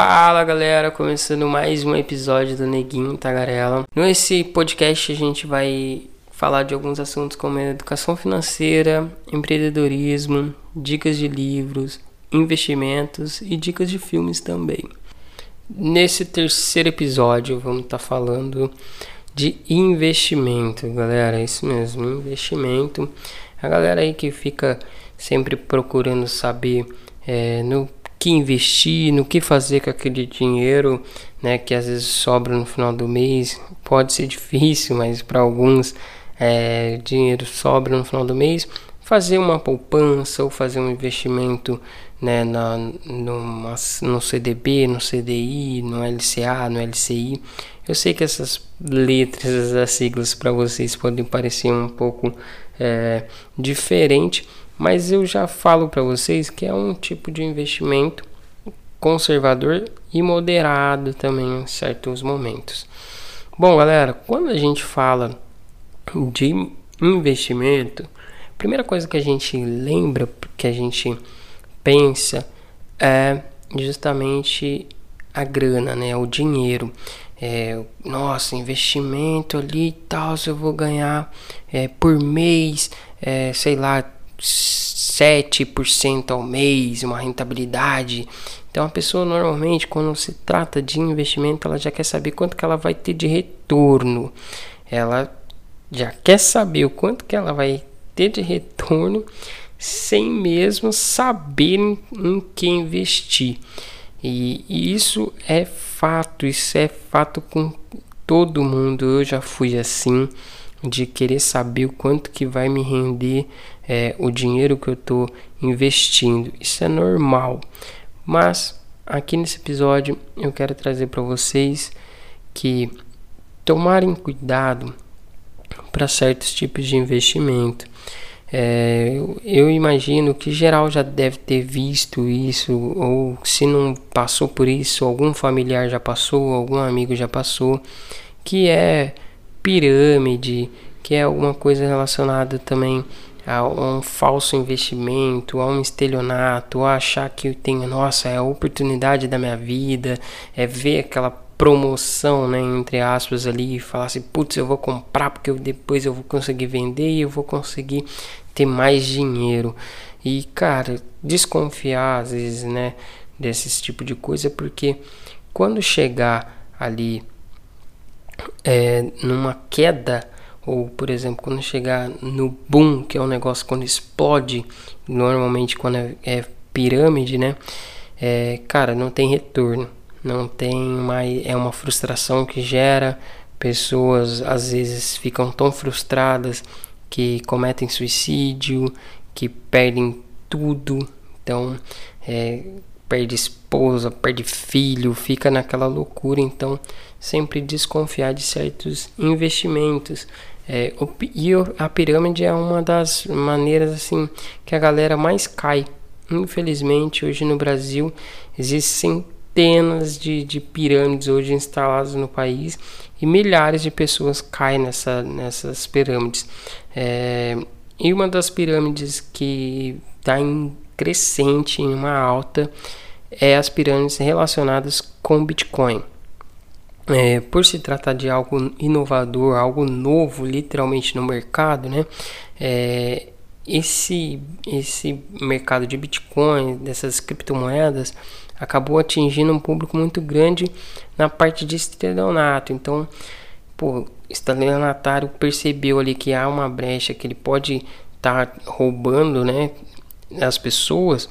Fala galera, começando mais um episódio do Neguinho Tagarela. Nesse podcast a gente vai falar de alguns assuntos como educação financeira, empreendedorismo, dicas de livros, investimentos e dicas de filmes também. Nesse terceiro episódio vamos estar tá falando de investimento, galera, isso mesmo, investimento. A galera aí que fica sempre procurando saber é, no que investir, no que fazer com aquele dinheiro, né, que às vezes sobra no final do mês. Pode ser difícil, mas para alguns é, dinheiro sobra no final do mês. Fazer uma poupança ou fazer um investimento né, na, numa, no CDB, no CDI, no LCA, no LCI. Eu sei que essas letras, essas siglas para vocês podem parecer um pouco é, diferente, mas eu já falo para vocês que é um tipo de investimento conservador e moderado também em certos momentos. Bom, galera, quando a gente fala de investimento, a primeira coisa que a gente lembra, que a gente pensa é justamente a grana, né, o dinheiro. É, nossa, investimento ali e tal, se eu vou ganhar é, por mês, é, sei lá, 7% ao mês, uma rentabilidade. Então a pessoa normalmente quando se trata de investimento, ela já quer saber quanto que ela vai ter de retorno. Ela já quer saber o quanto que ela vai ter de retorno sem mesmo saber em, que investir. E, e, isso é fato, isso é fato com todo mundo. Eu já fui assim de querer saber o quanto que vai me render é, o dinheiro que eu estou investindo. Isso é normal. Mas aqui nesse episódio eu quero trazer para vocês que tomarem cuidado para certos tipos de investimento. É, eu imagino que geral já deve ter visto isso, ou se não passou por isso, algum familiar já passou, algum amigo já passou, que é pirâmide, que é alguma coisa relacionada também a um falso investimento, a um estelionato, a achar que tem, nossa, é a oportunidade da minha vida, é ver aquela promoção, né, entre aspas ali e falar assim, putz, eu vou comprar porque eu, depois eu vou conseguir vender e eu vou conseguir ter mais dinheiro. E cara, desconfiar às vezes, né, desses tipo de coisa porque quando chegar ali é, numa queda ou por exemplo quando chegar no boom que é um negócio quando explode normalmente quando é, é pirâmide né é, cara não tem retorno não tem mais é uma frustração que gera pessoas às vezes ficam tão frustradas que cometem suicídio que perdem tudo então é, perde esposa, perde filho, fica naquela loucura. Então, sempre desconfiar de certos investimentos. É, e a pirâmide é uma das maneiras assim que a galera mais cai. Infelizmente, hoje no Brasil existem centenas de, de pirâmides hoje instaladas no país e milhares de pessoas caem nessa, nessas pirâmides. É, e uma das pirâmides que está em crescente, em uma alta, é as pirâmides relacionadas com Bitcoin. É, por se tratar de algo inovador, algo novo, literalmente no mercado, né? É, esse, esse mercado de Bitcoin, dessas criptomoedas, acabou atingindo um público muito grande na parte de estelionato. Então, pô, estelionatário percebeu ali que há uma brecha que ele pode estar tá roubando, né, as pessoas,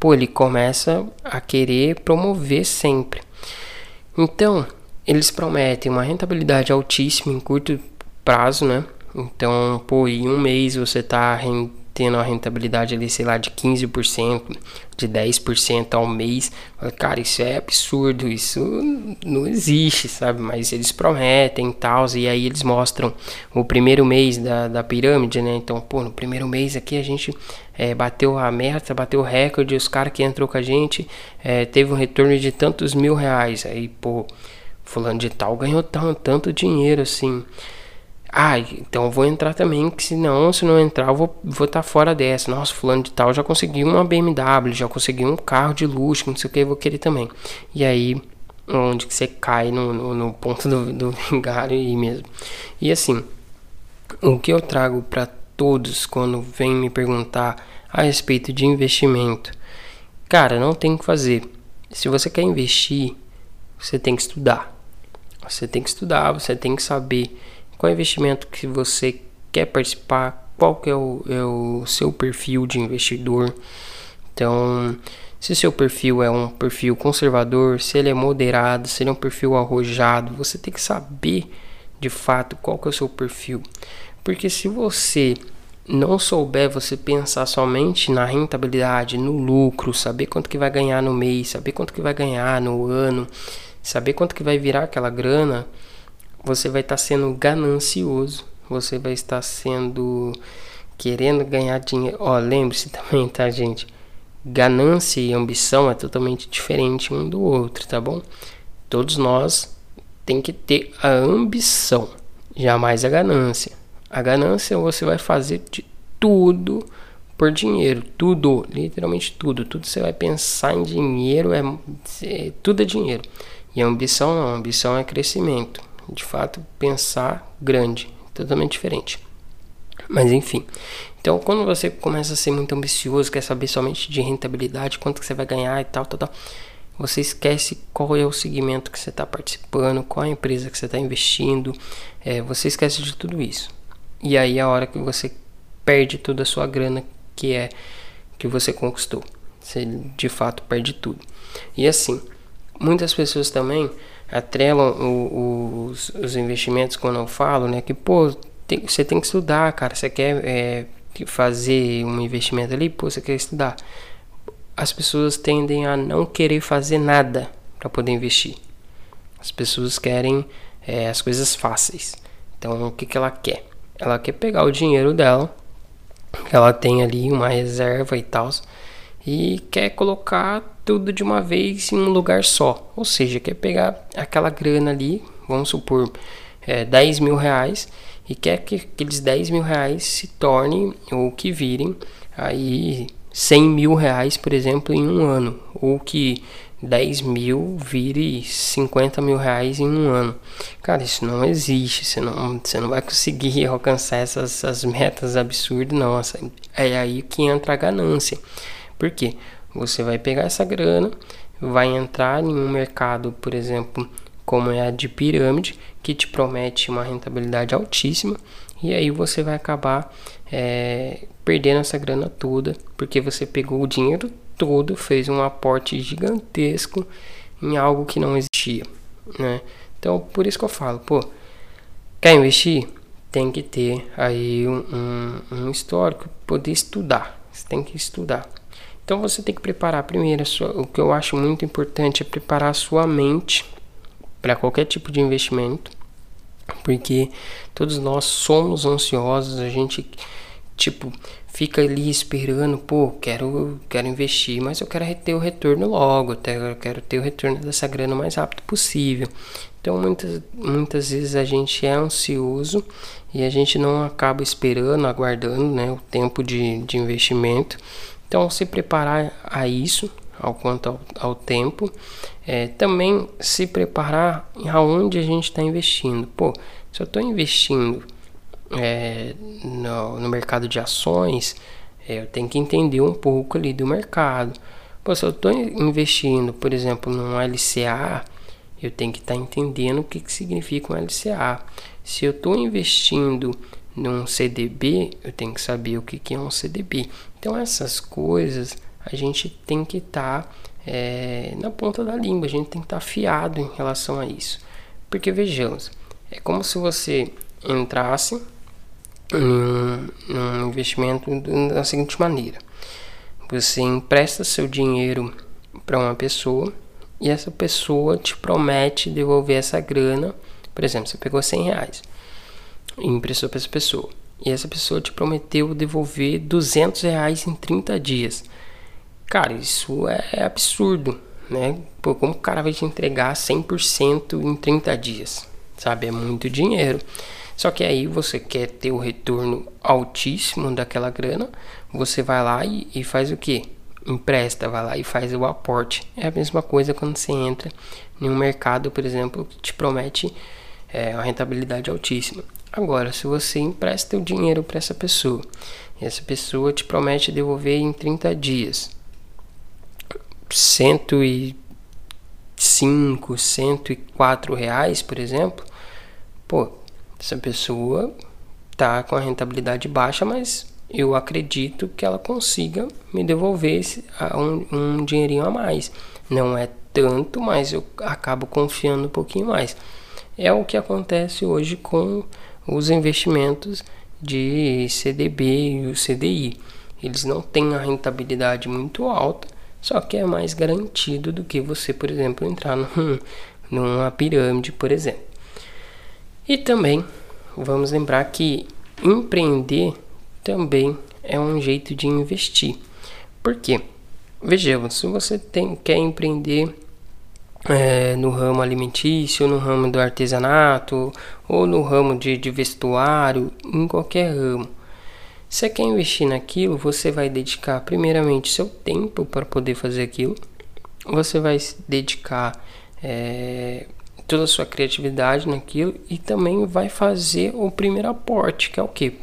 pô, ele começa a querer promover sempre. Então, eles prometem uma rentabilidade altíssima em curto prazo, né? Então, pô, em um mês você tá tendo a rentabilidade ali, sei lá, de 15%, de 10% ao mês. Cara, isso é absurdo, isso não existe, sabe? Mas eles prometem tal, e aí eles mostram o primeiro mês da, da pirâmide, né? Então, pô, no primeiro mês aqui a gente é, bateu a meta, bateu o recorde, os caras que entrou com a gente é, teve um retorno de tantos mil reais. Aí, pô, fulano de tal ganhou tanto, tanto dinheiro assim. Ah, então eu vou entrar também, que senão, se não entrar, eu vou estar vou tá fora dessa. Nossa, fulano de tal já conseguiu uma BMW, já conseguiu um carro de luxo, não sei o que, eu vou querer também. E aí, onde que você cai no, no, no ponto do, do vingário aí mesmo. E assim, o que eu trago para todos quando vem me perguntar a respeito de investimento, cara, não tem o que fazer. Se você quer investir, você tem que estudar. Você tem que estudar, você tem que saber qual é investimento que você quer participar, qual que é o, é o seu perfil de investidor. Então, se seu perfil é um perfil conservador, se ele é moderado, se ele é um perfil arrojado, você tem que saber de fato qual que é o seu perfil. Porque se você não souber você pensar somente na rentabilidade, no lucro, saber quanto que vai ganhar no mês, saber quanto que vai ganhar no ano, saber quanto que vai virar aquela grana, você vai estar tá sendo ganancioso, você vai estar sendo querendo ganhar dinheiro. Ó, lembre-se também, tá, gente? Ganância e ambição é totalmente diferente um do outro, tá bom? Todos nós tem que ter a ambição, jamais a ganância. A ganância você vai fazer de tudo por dinheiro, tudo, literalmente tudo. Tudo você vai pensar em dinheiro, é, é tudo é dinheiro. E a ambição não, a ambição é crescimento. De fato, pensar grande, totalmente diferente. Mas enfim, então, quando você começa a ser muito ambicioso, quer saber somente de rentabilidade, quanto que você vai ganhar e tal, tal, tal, você esquece qual é o segmento que você está participando, qual é a empresa que você está investindo, é, você esquece de tudo isso. E aí é a hora que você perde toda a sua grana que é que você conquistou. Você de fato perde tudo. E assim, muitas pessoas também atrelam o, o, os, os, investimentos quando eu falo, né? Que pô, tem, você tem que estudar, cara. Você quer é, fazer um investimento ali, pô, você quer estudar. As pessoas tendem a não querer fazer nada para poder investir. As pessoas querem é, as coisas fáceis. Então, o que, que ela quer? Ela quer pegar o dinheiro dela, que ela tem ali uma reserva e tal, e quer colocar tudo de uma vez em um lugar só. Ou seja, quer pegar aquela grana ali, vamos supor, é, 10 mil reais e quer que aqueles 10 mil reais se tornem ou que virem aí 100 mil reais, por exemplo, em um ano, ou que 10 mil vire 50 mil reais em um ano. Cara, isso não existe. Você não, você não vai conseguir alcançar essas, essas metas absurdas, não. É aí que entra a ganância. Por quê? Você vai pegar essa grana, vai entrar em um mercado, por exemplo, como é a de pirâmide, que te promete uma rentabilidade altíssima, e aí você vai acabar é, perdendo essa grana toda, porque você pegou o dinheiro todo, fez um aporte gigantesco em algo que não existia, né? Então, por isso que eu falo, pô, quer investir? Tem que ter aí um, um, um histórico, poder estudar. Você tem que estudar. Então você tem que preparar primeiro, sua, o que eu acho muito importante é preparar a sua mente para qualquer tipo de investimento, porque todos nós somos ansiosos, a gente tipo fica ali esperando, pô, quero quero investir, mas eu quero ter o retorno logo, eu quero ter o retorno dessa grana o mais rápido possível. Então muitas muitas vezes a gente é ansioso e a gente não acaba esperando, aguardando, né, o tempo de, de investimento então, se preparar a isso, ao quanto ao, ao tempo, é, também se preparar aonde a gente está investindo. Pô, se eu estou investindo é, no, no, mercado de ações, é, eu tenho que entender um pouco ali do mercado. Pô, se eu estou investindo, por exemplo, num LCA, eu tenho que estar tá entendendo o que, que significa um LCA. Se eu estou investindo num CDB, eu tenho que saber o que, que é um CDB. Então essas coisas a gente tem que estar tá, é, na ponta da língua, a gente tem que estar tá afiado em relação a isso. Porque vejamos, é como se você entrasse num, num investimento da seguinte maneira: você empresta seu dinheiro para uma pessoa e essa pessoa te promete devolver essa grana. Por exemplo, você pegou 100 reais e emprestou para essa pessoa. E essa pessoa te prometeu devolver 200 reais em 30 dias. Cara, isso é absurdo, né? Pô, como o cara vai te entregar 100% em 30 dias? Sabe? É muito dinheiro. Só que aí você quer ter o retorno altíssimo daquela grana, você vai lá e, e faz o que? Empresta, vai lá e faz o aporte. É a mesma coisa quando você entra em um mercado, por exemplo, que te promete é, uma rentabilidade altíssima. Agora, se você empresta o dinheiro para essa pessoa e essa pessoa te promete devolver em 30 dias 105, 104 reais, por exemplo, pô, essa pessoa tá com a rentabilidade baixa, mas eu acredito que ela consiga me devolver esse, um, um dinheirinho a mais. Não é tanto, mas eu acabo confiando um pouquinho mais. É o que acontece hoje com os investimentos de CDB e o CDI. Eles não têm a rentabilidade muito alta, só que é mais garantido do que você, por exemplo, entrar num, numa pirâmide, por exemplo. E também vamos lembrar que empreender também é um jeito de investir. Por quê? Vejamos, se você tem, quer empreender é, no ramo alimentício, no ramo do artesanato, ou no ramo de, de vestuário, em qualquer ramo. Você quer investir naquilo, você vai dedicar primeiramente seu tempo para poder fazer aquilo. Você vai dedicar é, toda a sua criatividade naquilo e também vai fazer o primeiro aporte, que é o que?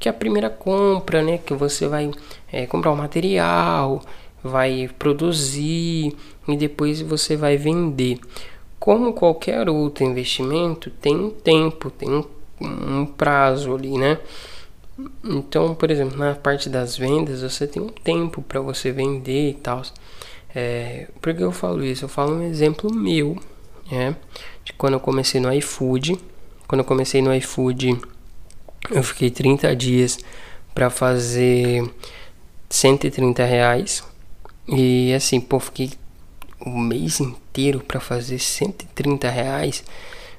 Que é a primeira compra, né? Que você vai é, comprar o material, vai produzir e depois você vai vender. Como qualquer outro investimento, tem um tempo, tem um, um prazo ali, né? Então, por exemplo, na parte das vendas, você tem um tempo para você vender e tal. É, por que eu falo isso? Eu falo um exemplo meu, né? De quando eu comecei no iFood. Quando eu comecei no iFood, eu fiquei 30 dias para fazer 130 reais. E assim, pô, fiquei o mês inteiro para fazer 130 reais.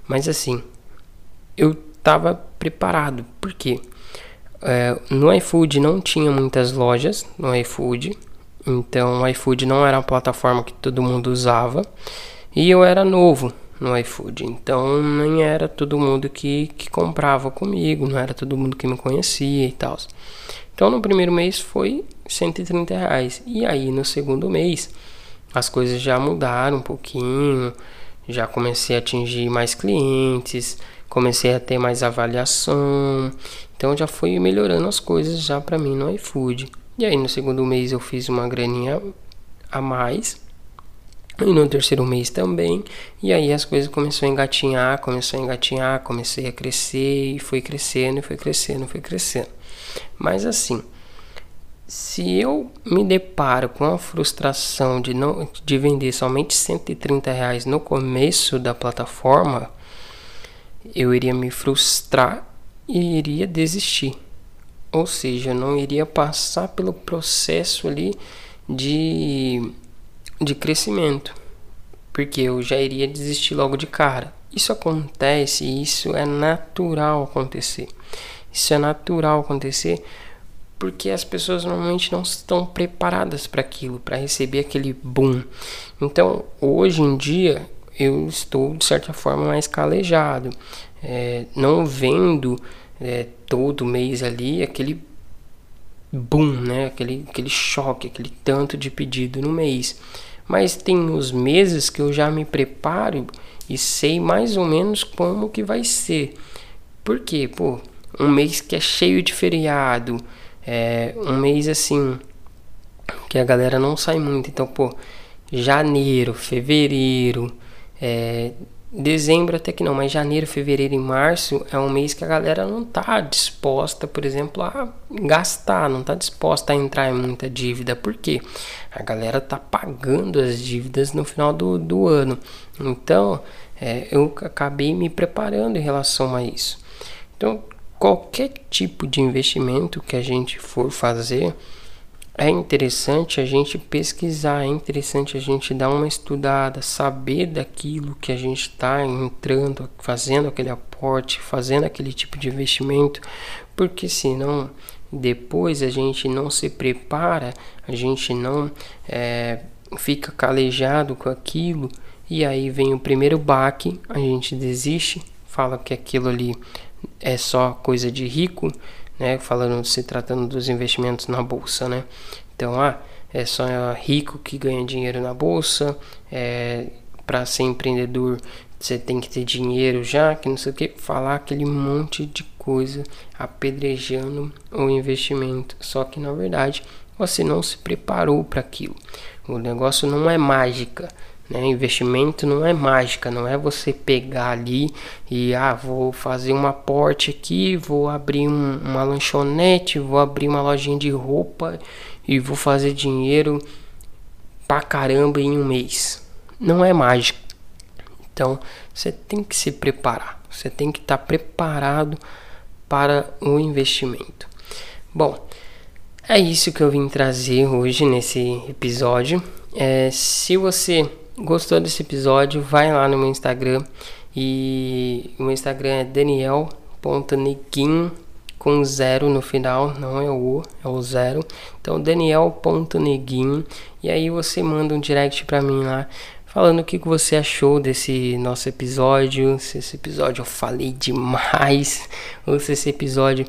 Mas assim, eu tava preparado. Por quê? É, no iFood não tinha muitas lojas no iFood. Então o iFood não era uma plataforma que todo mundo usava. E eu era novo no iFood. Então nem era todo mundo que, que comprava comigo, não era todo mundo que me conhecia e tal. Então no primeiro mês foi 130 reais. E aí no segundo mês as coisas já mudaram um pouquinho, já comecei a atingir mais clientes, comecei a ter mais avaliação. Então já foi melhorando as coisas já para mim no iFood. E aí no segundo mês eu fiz uma graninha a mais. E no terceiro mês também. E aí as coisas começaram a engatinhar, começou a engatinhar, comecei a crescer e foi crescendo, e foi crescendo, foi crescendo. Mas assim, se eu me deparo com a frustração de não de vender somente 130 reais no começo da plataforma, eu iria me frustrar e iria desistir. Ou seja, não iria passar pelo processo ali de, de crescimento, porque eu já iria desistir logo de cara. Isso acontece, isso é natural acontecer. Isso é natural acontecer porque as pessoas normalmente não estão preparadas para aquilo, para receber aquele boom. Então, hoje em dia, eu estou de certa forma mais calejado, é, não vendo é, todo mês ali aquele boom, né? aquele, aquele choque, aquele tanto de pedido no mês. Mas tem os meses que eu já me preparo e sei mais ou menos como que vai ser. Por quê? Pô, um mês que é cheio de feriado, é um mês assim que a galera não sai muito. Então, pô, janeiro, fevereiro, é, dezembro até que não, mas janeiro, fevereiro e março é um mês que a galera não tá disposta, por exemplo, a gastar, não tá disposta a entrar em muita dívida. Por quê? A galera tá pagando as dívidas no final do, do ano. Então, é, eu acabei me preparando em relação a isso. Então, qualquer tipo de investimento que a gente for fazer, é interessante a gente pesquisar, é interessante a gente dar uma estudada, saber daquilo que a gente está entrando, fazendo aquele aporte, fazendo aquele tipo de investimento, porque senão depois a gente não se prepara, a gente não é, fica calejado com aquilo e aí vem o primeiro baque, a gente desiste, fala que aquilo ali é só coisa de rico, né? Falando, se tratando dos investimentos na bolsa, né? Então, ah, é só rico que ganha dinheiro na bolsa, é, para ser empreendedor você tem que ter dinheiro já, que não sei o que, falar aquele monte de coisa apedrejando o investimento. Só que na verdade você não se preparou para aquilo. O negócio não é mágica. Né? Investimento não é mágica, não é você pegar ali e ah, vou fazer um aporte aqui, vou abrir um, uma lanchonete, vou abrir uma lojinha de roupa e vou fazer dinheiro pra caramba em um mês. Não é mágica. Então você tem que se preparar, você tem que estar tá preparado para o investimento. Bom, é isso que eu vim trazer hoje nesse episódio. É, se você gostou desse episódio, vai lá no meu Instagram. E o meu Instagram é daniel.neguin com zero no final, não é o é o zero. Então daniel.neguin e aí você manda um direct para mim lá falando o que você achou desse nosso episódio, se esse episódio eu falei demais, ou se esse episódio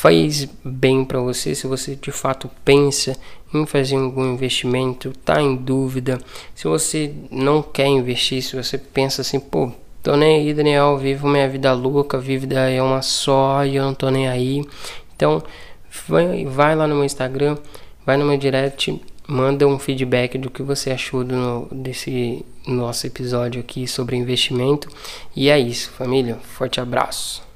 faz bem para você, se você de fato pensa em fazer algum investimento, tá em dúvida, se você não quer investir, se você pensa assim, pô, tô nem aí, Daniel, vivo minha vida louca, vida é uma só e eu não tô nem aí. Então, vai, vai lá no meu Instagram, vai no meu direct, manda um feedback do que você achou do, desse nosso episódio aqui sobre investimento. E é isso, família. Forte abraço.